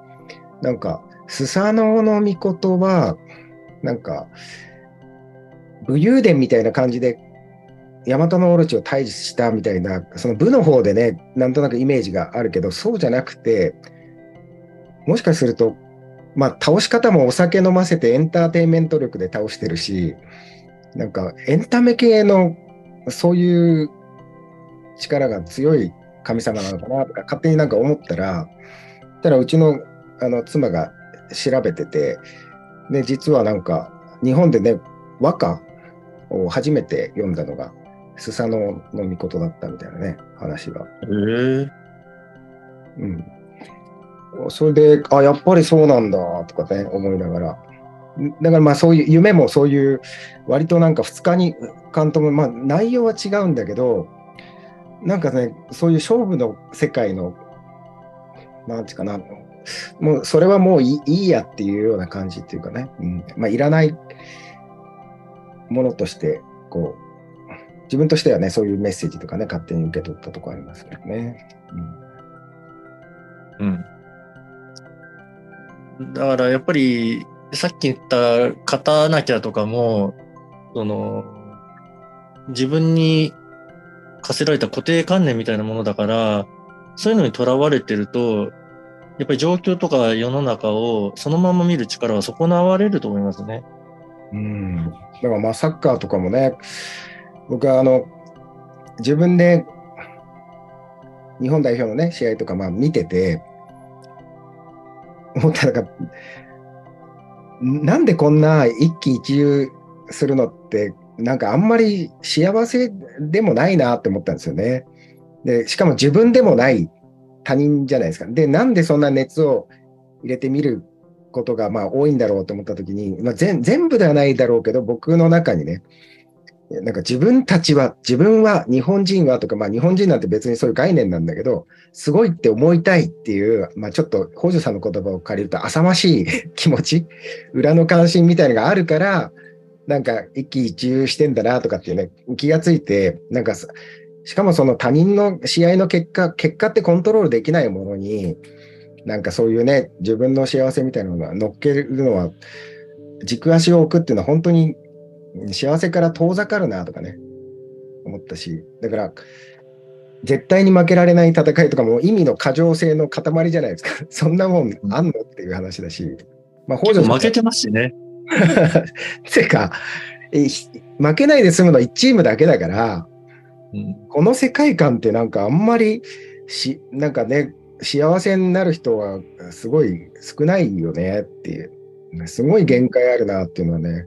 [SPEAKER 2] なんか、スサノオノミコトは、なんか、武勇伝みたいな感じで、ヤマタノオロチを退治したみたいな、その部の方でね、なんとなくイメージがあるけど、そうじゃなくて、もしかすると、まあ、倒し方もお酒飲ませてエンターテインメント力で倒してるし、なんかエンタメ系のそういう力が強い神様なのかなとか勝手になんか思ったら、たらうちのあの妻が調べてて、で、実はなんか日本でね、和歌を初めて読んだのが、スサノの御事だったみたいなね、話が。
[SPEAKER 3] へえ
[SPEAKER 2] うん。それで、あ、やっぱりそうなんだとかね、思いながら。だからまあそういう夢もそういう割となんか2日に間ともまあ内容は違うんだけどなんかねそういう勝負の世界のなんていうかなもうそれはもういいいいやっていうような感じっていうかね、うんまあ、いらないものとしてこう自分としてはねそういうメッセージとかね勝手に受け取ったとこありますけどね。うん
[SPEAKER 3] うん。だからやっぱり、さっき言った勝たなきゃとかも、その、自分に課せられた固定観念みたいなものだから、そういうのにとらわれてると、やっぱり状況とか世の中をそのまま見る力は損なわれると思いますね。
[SPEAKER 2] うん。だからまあサッカーとかもね、僕はあの、自分で日本代表のね、試合とかまあ見てて、思ったのが、なんでこんな一喜一憂するのって、なんかあんまり幸せでもないなって思ったんですよね。で、しかも自分でもない他人じゃないですか。で、なんでそんな熱を入れてみることがまあ多いんだろうと思った時に、まあ、全部ではないだろうけど、僕の中にね、なんか自分たちは、自分は、日本人はとか、まあ日本人なんて別にそういう概念なんだけど、すごいって思いたいっていう、まあちょっと北条さんの言葉を借りると浅ましい気持ち、裏の関心みたいのがあるから、なんか一喜一憂してんだなとかっていうね、気がついて、なんかしかもその他人の試合の結果、結果ってコントロールできないものに、なんかそういうね、自分の幸せみたいなものが乗っけるのは、軸足を置くっていうのは本当に幸せから遠ざかるなとかね、思ったし、だから、絶対に負けられない戦いとかも意味の過剰性の塊じゃないですか。そんなもんあんのっていう話だし、まあ、北条
[SPEAKER 3] 負けてますしね。
[SPEAKER 2] てか、負けないで済むの1チームだけだから、
[SPEAKER 3] うん
[SPEAKER 2] この世界観ってなんかあんまりし、なんかね、幸せになる人はすごい少ないよねっていう、すごい限界あるなっていうのはね、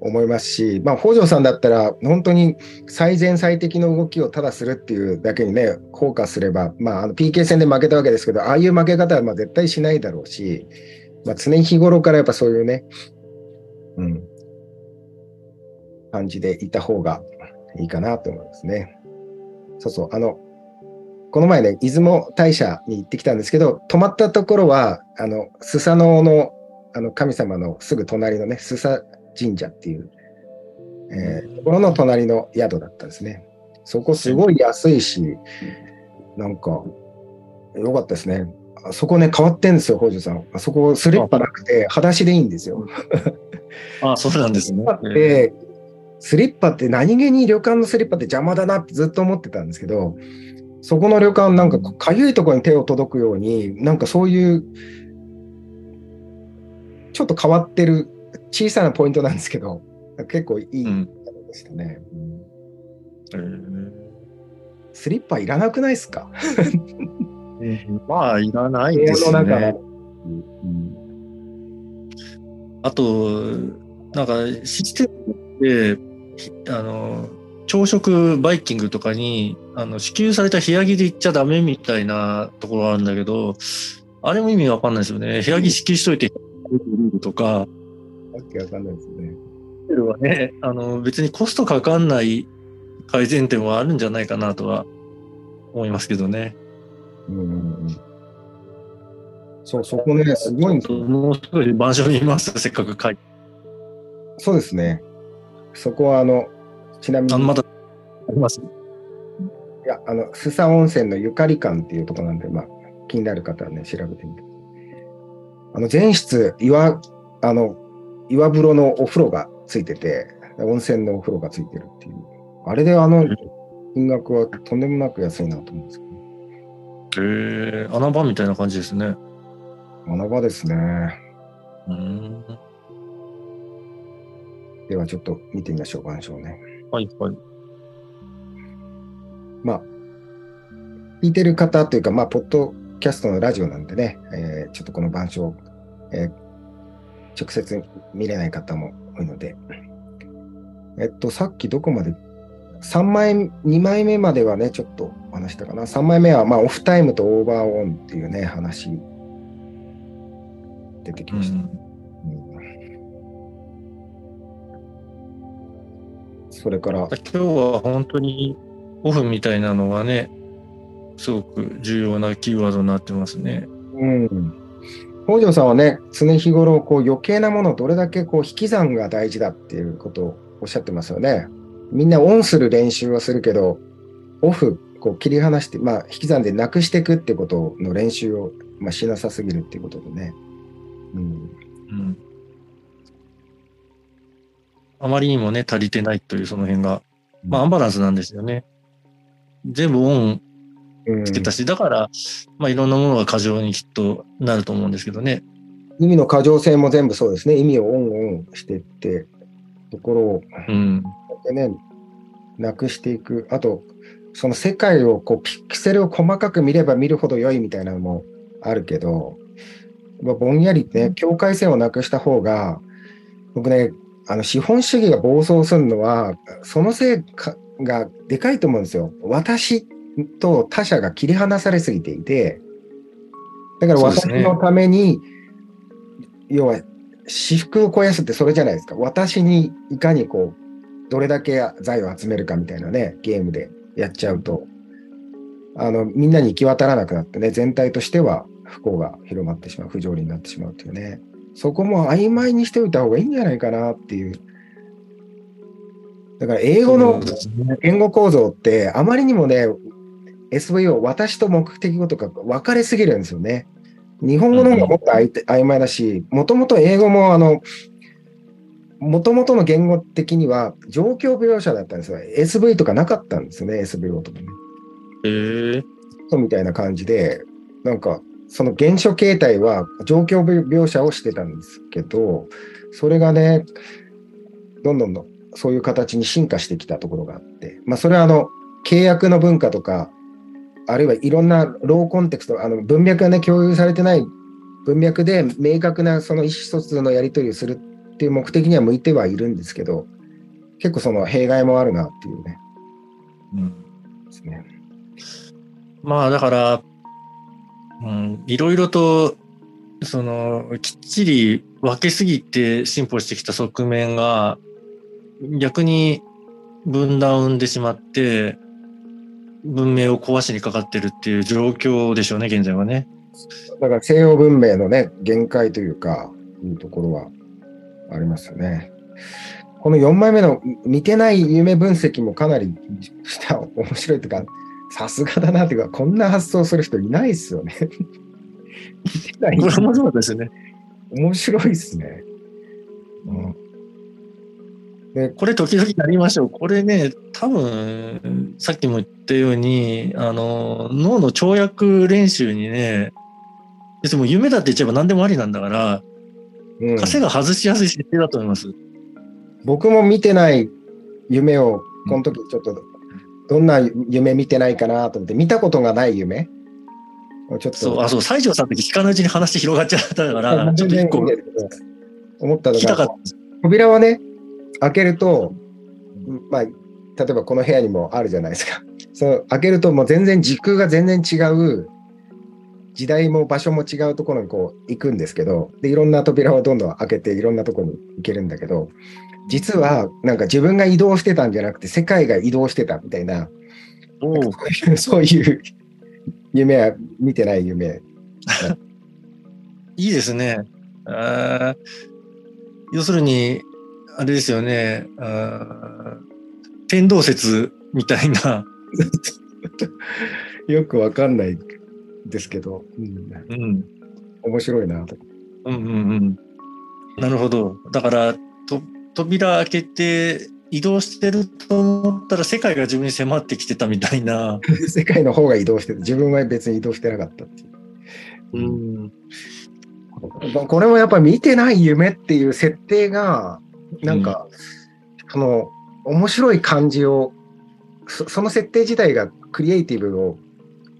[SPEAKER 2] 思いますし、まあ、北条さんだったら、本当に最善最適の動きをただするっていうだけにね、フォーカスすれば、まあ、あの PK 戦で負けたわけですけど、ああいう負け方はま絶対しないだろうし、まあ、常日頃からやっぱそういうね、うん、感じでいた方がいいかなと思いますね。そうそう、あの、この前ね、出雲大社に行ってきたんですけど、泊まったところは、あの、スサノオのあの神様のすぐ隣のね、スサ神社っていう、えーところの隣の宿だったんですね。そこすごい安いし、なんか、良かったですね。あそこね、変わってんですよ、北条さん。あそこスリッパなくて、裸足でいいんですよ。
[SPEAKER 3] あそうなんですね。
[SPEAKER 2] で、スリッパって何気に旅館のスリッパって邪魔だなってずっと思ってたんですけど、そこの旅館なんかかゆいところに手を届くように、なんかそういう、ちょっと変わってる小さなポイントなんですけど、結構いい
[SPEAKER 3] うん。
[SPEAKER 2] でしたね。うん
[SPEAKER 3] えー。
[SPEAKER 2] スリッパいらなくないですか？
[SPEAKER 3] まあ、いらないですね。あと、なんか、システムで、ひあの、朝食バイキングとかに、あの、支給された部屋着で行っちゃダメみたいなところがあるんだけど、あれも意味わかんないですよね。部屋着支給しといて、とか、
[SPEAKER 2] わけわかんないですね。
[SPEAKER 3] ルールはね、あの、別にコストかかんない改善点はあるんじゃないかなとは思いますけどね。
[SPEAKER 2] うんそう、そこね、すごいんですよ
[SPEAKER 3] もうすぐ板書見ます、せっかく書いて。
[SPEAKER 2] そうですね。そこは、あの、ちなみに、
[SPEAKER 3] あまだあります。
[SPEAKER 2] いや、あの、須佐温泉のゆかり館っていうところなんで、まあ、気になる方はね、調べてみて。あの、全室、岩、あの、岩風呂のお風呂がついてて、温泉のお風呂がついてるっていう。あれであの金額はとんでもなく安いなと思うんですけど、
[SPEAKER 3] へえ穴場みたいな感じですね。
[SPEAKER 2] 穴場ですね。
[SPEAKER 3] うん。
[SPEAKER 2] ではちょっと見てみましょう、板書ね。
[SPEAKER 3] はいはい。
[SPEAKER 2] まあ、聞いてる方というか、まあ、ポッドキャストのラジオなんでね、えーちょっとこの板書、えー直接見れない方も多いので、えっと、さっきどこまで、3枚、2枚目まではね、ちょっと話したかな。3枚目は、まあ、オフタイムとオーバーオンっていうね、話、出てきました。うんそれから、
[SPEAKER 3] 今日は本当にオフみたいなのがね、すごく重要なキーワードになってますね。
[SPEAKER 2] うん。北条さんはね、常日頃、こう余計なものをどれだけこう引き算が大事だっていうことをおっしゃってますよね。みんなオンする練習はするけど、オフこう切り離して、まあ、引き算でなくしていくってことの練習を、まあ、しなさすぎるっていうことでね。うん。
[SPEAKER 3] うん。あまりにもね、足りてないというその辺が、まあ、アンバランスなんですよね。全部オン
[SPEAKER 2] うん
[SPEAKER 3] つけたし、だから、まあ、いろんなものが過剰にきっとなると思うんですけどね。
[SPEAKER 2] 意味の過剰性も全部そうですね。意味をオンオンしていって、ところを
[SPEAKER 3] うん。
[SPEAKER 2] でね、なくしていく。あと、その世界をこうピクセルを細かく見れば見るほど良いみたいなのもあるけど、まあ、ぼんやりね、境界線をなくした方が、僕ね、あの資本主義が暴走するのは、そのせいかがでかいと思うんですよ。私と他者が切り離されすぎていて、だから私のために、要は私服を肥やすってそれじゃないですか。私にいかにこう、どれだけ財を集めるかみたいなね、ゲームでやっちゃうと、あの、みんなに行き渡らなくなってね、全体としては不幸が広まってしまう、不条理になってしまうっていうね。そこも曖昧にしておいた方がいいんじゃないかなっていう。だから英語の言語構造ってあまりにもね、SVO、私と目的語とか分かれすぎるんですよね。日本語の方がもっとあいて曖昧だし、もともと英語もあの、もともとの言語的には状況描写だったんですよ。SV とかなかったんですよね、SVO とかね。
[SPEAKER 3] へえ
[SPEAKER 2] そうみたいな感じで、なんか、その原初形態は状況描写をしてたんですけど、それがね、どんどんどんそういう形に進化してきたところがあって、まあ、それはあの、契約の文化とか、あるいはいろんなローコンテクスト、あの文脈がね、共有されてない文脈で明確なその意思疎通のやり取りをするっていう目的には向いてはいるんですけど、結構その弊害もあるなっていうね、
[SPEAKER 3] うん。
[SPEAKER 2] ですね。
[SPEAKER 3] まあ、だから、うん、いろいろと、その、きっちり分けすぎて進歩してきた側面が、逆に分断を生んでしまって、文明を壊しにかかってるっていう状況でしょうね、現在はね。
[SPEAKER 2] だから西洋文明のね、限界というか、いうところはありますよね。この4枚目の見てない夢分析もかなりした面白いというか、さすがだなというか、こんな発想する人いない ですよね。見てない
[SPEAKER 3] これもそうですね。
[SPEAKER 2] 面白いですね。うん
[SPEAKER 3] これ時々やりましょう。これね、多分、さっきも言ったように、あの、脳の跳躍練習にね、別にもう夢だって言っちゃえば何でもありなんだから、
[SPEAKER 2] うん
[SPEAKER 3] 稼が外しやすい設定だと思います。
[SPEAKER 2] 僕も見てない夢を、この時ちょっと、どんな夢見てないかなと思って、見たことがない夢？をちょっと。
[SPEAKER 3] そう、あ、そう、西条さんって聞かないうちに話広がっちゃったから、ちょっと一個
[SPEAKER 2] 思ったのが扉をね、開けると、まあ、例えばこの部屋にもあるじゃないですか。その開けるともう全然時空が全然違う、時代も場所も違うところにこう行くんですけど、で、いろんな扉をどんどん開けていろんなところに行けるんだけど、実はなんか自分が移動してたんじゃなくて世界が移動してたみたいな、
[SPEAKER 3] た。おう
[SPEAKER 2] そういう 夢は見てない夢。
[SPEAKER 3] いいですね。要するに、あれですよね、あー天動説みたいな、
[SPEAKER 2] よくわかんないですけど、うん、
[SPEAKER 3] うん、
[SPEAKER 2] 面白いなと。
[SPEAKER 3] うんうんうん。なるほど。だから、と扉開けて移動してると思ったら世界が自分に迫ってきてたみたいな。
[SPEAKER 2] 世界の方が移動してて、自分は別に移動してなかったっていう。
[SPEAKER 3] うん。
[SPEAKER 2] これもやっぱ見てない夢っていう設定が、なんか、その、面白い感じを、そその設定自体がクリエイティブを、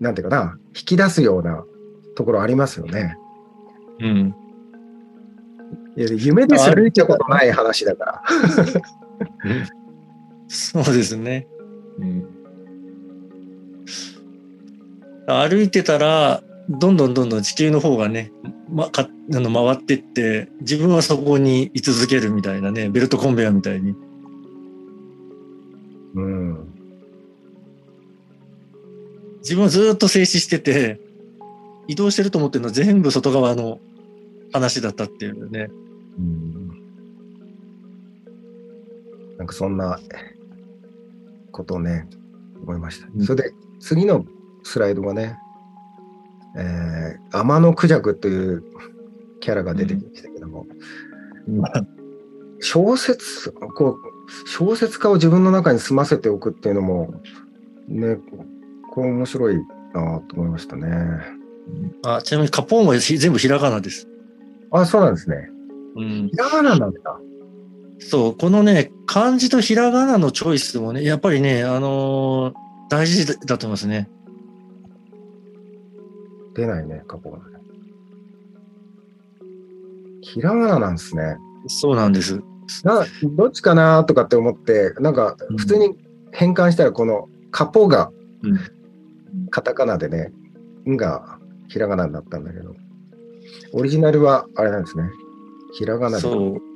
[SPEAKER 2] なんていうかな、引き出すようなところありますよね。
[SPEAKER 3] うん。
[SPEAKER 2] いや夢ですら見たことない話だから。
[SPEAKER 3] そうですね。うん。歩いてたら、どんどんどんどん地球の方がね、ま、かあの回ってって、自分はそこに居続けるみたいなね、ベルトコンベヤーみたいに。
[SPEAKER 2] うん。
[SPEAKER 3] 自分はずっと静止してて、移動してると思ってるのは全部外側の話だったっていうね。
[SPEAKER 2] うんなんかそんなことをね、思いました。
[SPEAKER 3] うん
[SPEAKER 2] それで、次のスライドがね、えー、天野クジャクというキャラが出てきましたけども、小説、こう、小説家を自分の中に住ませておくっていうのも、ね、これ面白いなと思いましたね。
[SPEAKER 3] あちなみにカポーンは全部ひらがなです。
[SPEAKER 2] あ、そうなんですね。
[SPEAKER 3] うん、
[SPEAKER 2] ひらがななんだ。
[SPEAKER 3] そう、このね、漢字とひらがなのチョイスもね、やっぱりね、あのー、大事だと思いますね。
[SPEAKER 2] 出ないね、カポーン。ひらがななんですね。
[SPEAKER 3] そうなんです。
[SPEAKER 2] などっちかなとかって思って、なんか普通に変換したら、このカポがカタカナでね、んがひらがなになったんだけど、オリジナルはあれなんですね。ひらがなで。そう。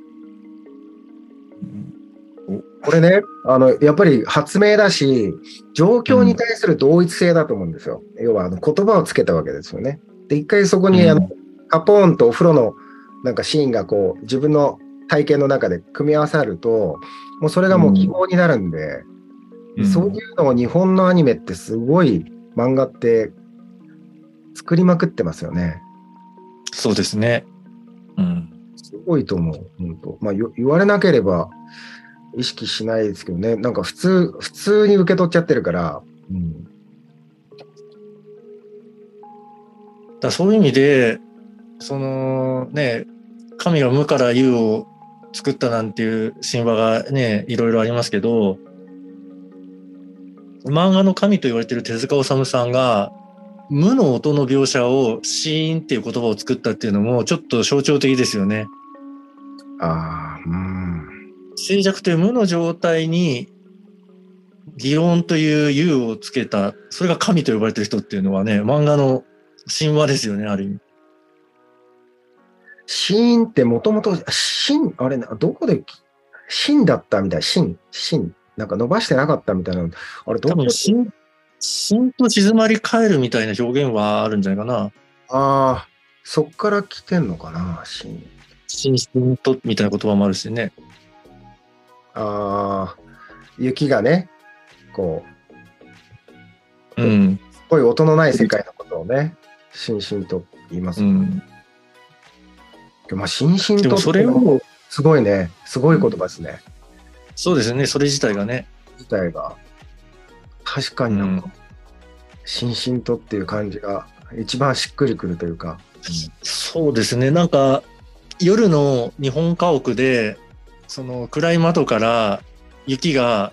[SPEAKER 2] これね、あの、やっぱり発明だし、状況に対する同一性だと思うんですよ。うん、要は、あの、言葉をつけたわけですよね。で、一回そこに、あの、カポーンとお風呂のなんかシーンがこう、自分の体験の中で組み合わさると、もうそれがもう記号になるんで、うん、そういうのを日本のアニメってすごい漫画って作りまくってますよね。
[SPEAKER 3] そうですね。うん。
[SPEAKER 2] すごいと思う。本当まあ言われなければ意識しないですけどね。なんか普通、普通に受け取っちゃってるから。うん、
[SPEAKER 3] だそういう意味で、そのね、神が無から有を作ったなんていう神話がね、いろいろありますけど、漫画の神と言われてる手塚治虫さんが、無の音の描写をシーンっていう言葉を作ったっていうのもちょっと象徴的ですよね。
[SPEAKER 2] ああ、うん。
[SPEAKER 3] 静寂という無の状態に擬音という有をつけた、それが神と呼ばれてる人っていうのはね、漫画の神話ですよね、ある意味。
[SPEAKER 2] シーンってもともと、シン、あれ、どこで、シンだったみたい、シン、シン。なんか伸ばしてなかったみたいな。あれ、どこで？
[SPEAKER 3] シン、シンと静まり返るみたいな表現はあるんじゃないかな。
[SPEAKER 2] ああ、そっから来てんのかな、シン。
[SPEAKER 3] シンシンとみたいな言葉もあるしね。
[SPEAKER 2] ああ、雪がね、こ
[SPEAKER 3] う、うん。
[SPEAKER 2] すごい音のない世界のことをね、しんしんと言いますね。うんまあ、心身とそれをすごいね、すごい言葉ですね。
[SPEAKER 3] そうですね、それ自体がね。
[SPEAKER 2] 自体が。確かになんか、心身とっていう感じが一番しっくりくるというか。
[SPEAKER 3] うん、そうですね、なんか夜の日本家屋で、その暗い窓から雪が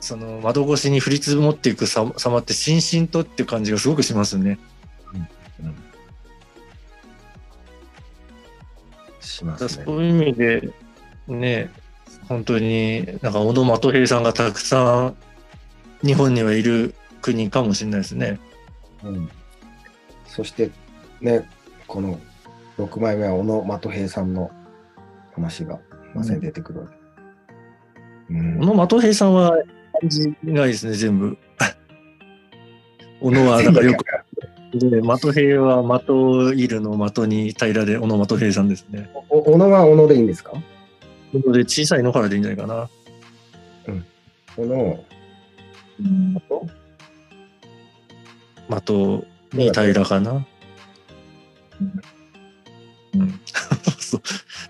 [SPEAKER 3] その窓越しに降り積もっていく様ってしんしんとっていう感じがすごくしますね。
[SPEAKER 2] しますね。
[SPEAKER 3] そういう意味で、ね、本当になんか小野的平さんがたくさん日本にはいる国かもしれないですね。
[SPEAKER 2] うん、そしてね、この6枚目は小野的平さんの話がまさに出てくる。
[SPEAKER 3] うん、小野的平さんは感じがいいですね、全部。小野はなんかよくで、的平は的いるの的に平らで、小野的平さんですね。
[SPEAKER 2] お小野は小野でいいんですか？
[SPEAKER 3] 小野で小さいのからでいいんじゃないかな。
[SPEAKER 2] うん。小野。
[SPEAKER 3] 的に平らかな。うん。うん、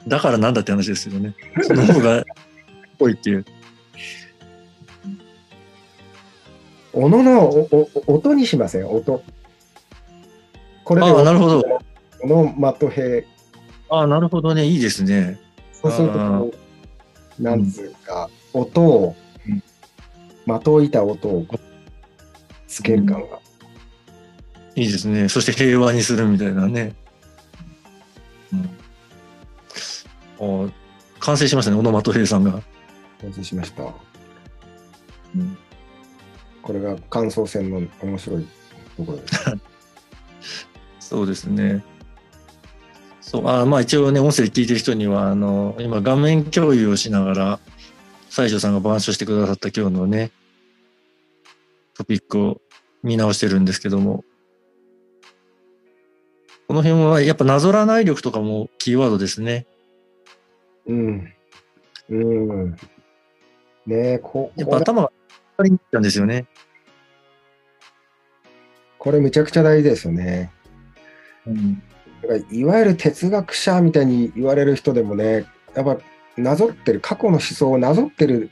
[SPEAKER 3] だからなんだって話ですよね。その方が多いっていう。
[SPEAKER 2] 小野のおお音にしません音。
[SPEAKER 3] これで、あなるほど。こ
[SPEAKER 2] の的兵。
[SPEAKER 3] ああ、なるほどね。いいですね。
[SPEAKER 2] そうすると、なんつうか、うん、音を、的をいた音をつける感が、
[SPEAKER 3] うん。いいですね。そして平和にするみたいなね。完成しましたね、小野的平さんが。
[SPEAKER 2] 完成しました。うん、これが感想戦の面白いところです。
[SPEAKER 3] そうですね。そうあまあ一応ね、音声聞いてる人には、あの、今画面共有をしながら、西条さんが板書してくださった今日のね、トピックを見直してるんですけども、この辺はやっぱなぞらない力とかもキーワードですね。
[SPEAKER 2] うん。うん。ねえ、こ
[SPEAKER 3] やっぱ頭がにったんですよね。
[SPEAKER 2] これむちゃくちゃ大事ですよね。
[SPEAKER 3] うん
[SPEAKER 2] だからいわゆる哲学者みたいに言われる人でもね、やっぱなぞってる、過去の思想をなぞってる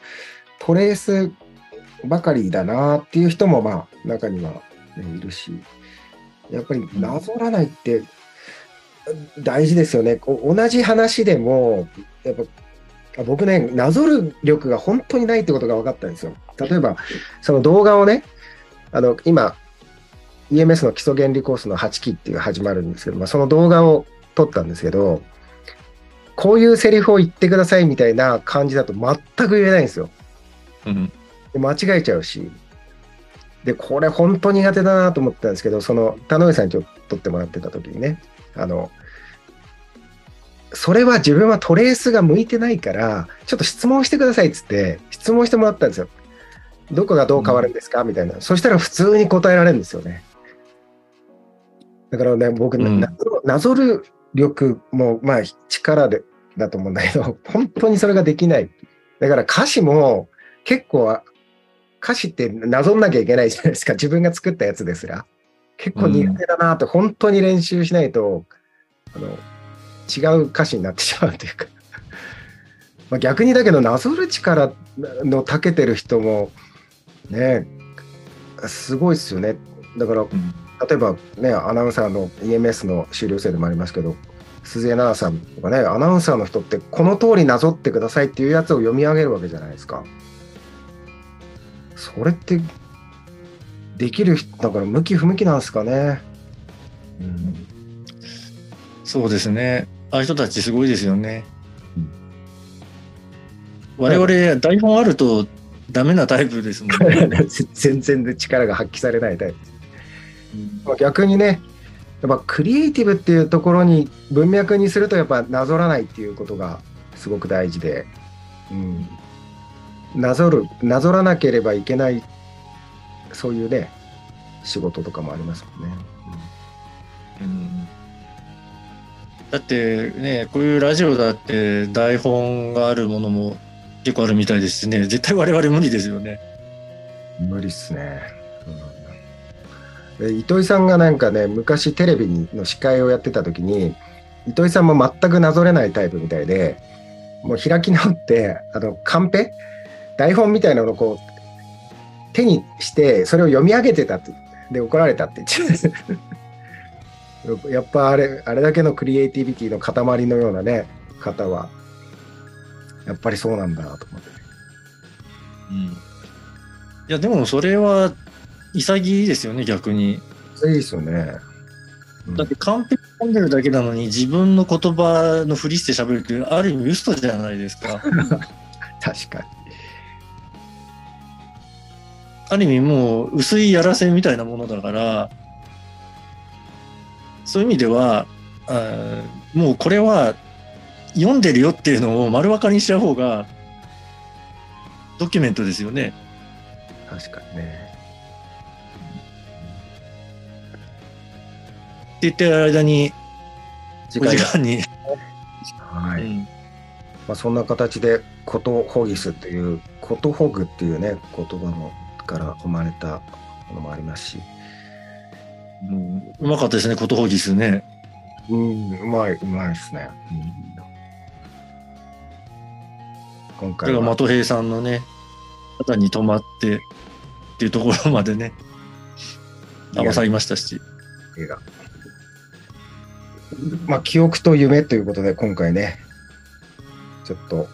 [SPEAKER 2] トレースばかりだなっていう人もまあ中には、ね、いるし、やっぱりなぞらないって大事ですよね。こう同じ話でも、やっぱ僕ね、なぞる力が本当にないってことが分かったんですよ。例えば、その動画をね、あの今、EMS の基礎原理コースの8期っていう始まるんですけど、まあ、その動画を撮ったんですけど、こういうセリフを言ってくださいみたいな感じだと全く言えないんですよ。
[SPEAKER 3] うん
[SPEAKER 2] で間違えちゃうし。で、これ本当苦手だなと思ったんですけど、その田上さんにちょっと撮ってもらってた時にね、あの、それは自分はトレースが向いてないから、ちょっと質問してくださいっつって、質問してもらったんですよ。どこがどう変わるんですか？みたいな。そしたら普通に答えられるんですよね。だからね、僕、なぞる力も、まあ、力でだと思うんだけど、本当にそれができない。だから歌詞も結構、歌詞ってなぞんなきゃいけないじゃないですか。自分が作ったやつですら。結構苦手だなって、本当に練習しないと、あの、違う歌詞になってしまうというか。まあ逆にだけど、なぞる力の長けてる人も、ね、すごいですよね。だから、
[SPEAKER 3] うん
[SPEAKER 2] 例えばね、アナウンサーの EMS の修了生でもありますけど、鈴江奈々さんとかね、アナウンサーの人ってこの通りなぞってくださいっていうやつを読み上げるわけじゃないですか。それってできる人だから向き不向きなんですかね。うん、
[SPEAKER 3] そうですね。ああいう人たちすごいですよね
[SPEAKER 2] うん。
[SPEAKER 3] 我々、台本あるとダメなタイプですもんね。
[SPEAKER 2] 全然力が発揮されないタイプ。まあ逆にね、やっぱクリエイティブっていうところに文脈にするとやっぱなぞらないっていうことがすごく大事で、うん、なぞる、なぞらなければいけない、そういうね、仕事とかもありますもんね。
[SPEAKER 3] うんだってね、こういうラジオだって台本があるものも結構あるみたいですしね、絶対我々無理ですよね。
[SPEAKER 2] うん無理っすね。うんで糸井さんがなんかね、昔テレビの司会をやってた時に、糸井さんも全くなぞれないタイプみたいで、もう開き直って、あの、カンペ？台本みたいなのをこう、手にして、それを読み上げてたって、で、怒られたって言って。やっぱあれ、あれだけのクリエイティビティの塊のようなね、方は、やっぱりそうなんだなと思って。
[SPEAKER 3] うん、いや、でもそれは潔いですよね、逆に。
[SPEAKER 2] それいいですよね。うん
[SPEAKER 3] だってカンペ読んでるだけなのに自分の言葉のふりして喋るってある意味嘘じゃないですか。
[SPEAKER 2] 確かに。
[SPEAKER 3] ある意味もう薄いやらせみたいなものだから、そういう意味では、あーもうこれは読んでるよっていうのを丸分かりにしちゃう方がドキュメントですよね。
[SPEAKER 2] 確かにね。
[SPEAKER 3] って言ってる間に時間に。
[SPEAKER 2] はい。
[SPEAKER 3] うん
[SPEAKER 2] まあ、そんな形で、コトホギスっていう、コトホグっていうね、言葉もから生まれたものもありますし、
[SPEAKER 3] うんうまかったですね、ことほぎすね。
[SPEAKER 2] うん、うまい、うまいですね。うん、今
[SPEAKER 3] これが
[SPEAKER 2] 回は、
[SPEAKER 3] 的平さんのね、肩に止まってっていうところまでね、合わさりましたし。
[SPEAKER 2] 映画。まあ、記憶と夢ということで、今回ね、ちょっと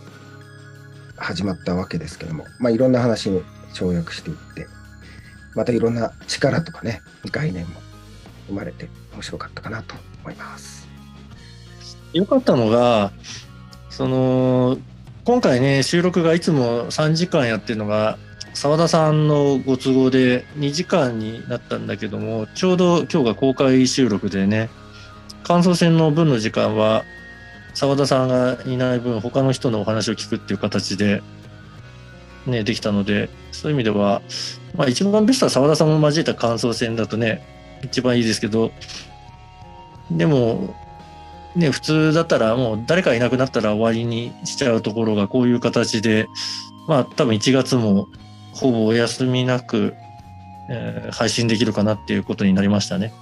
[SPEAKER 2] 始まったわけですけども、まあ、いろんな話に跳躍していって、またいろんな力とかね、概念も生まれて面白かったかなと思います。
[SPEAKER 3] よかったのが、その、今回ね、収録がいつも3時間やってるのが、澤田さんのご都合で2時間になったんだけども、ちょうど今日が公開収録でね、感想戦の分の時間は、澤田さんがいない分、他の人のお話を聞くっていう形で、ね、できたので、そういう意味では、まあ一番ベストは澤田さんも交えた感想戦だとね、一番いいですけど、でも、ね、普通だったらもう誰かいなくなったら終わりにしちゃうところがこういう形で、まあ多分1月もほぼお休みなくえー配信できるかなっていうことになりましたね。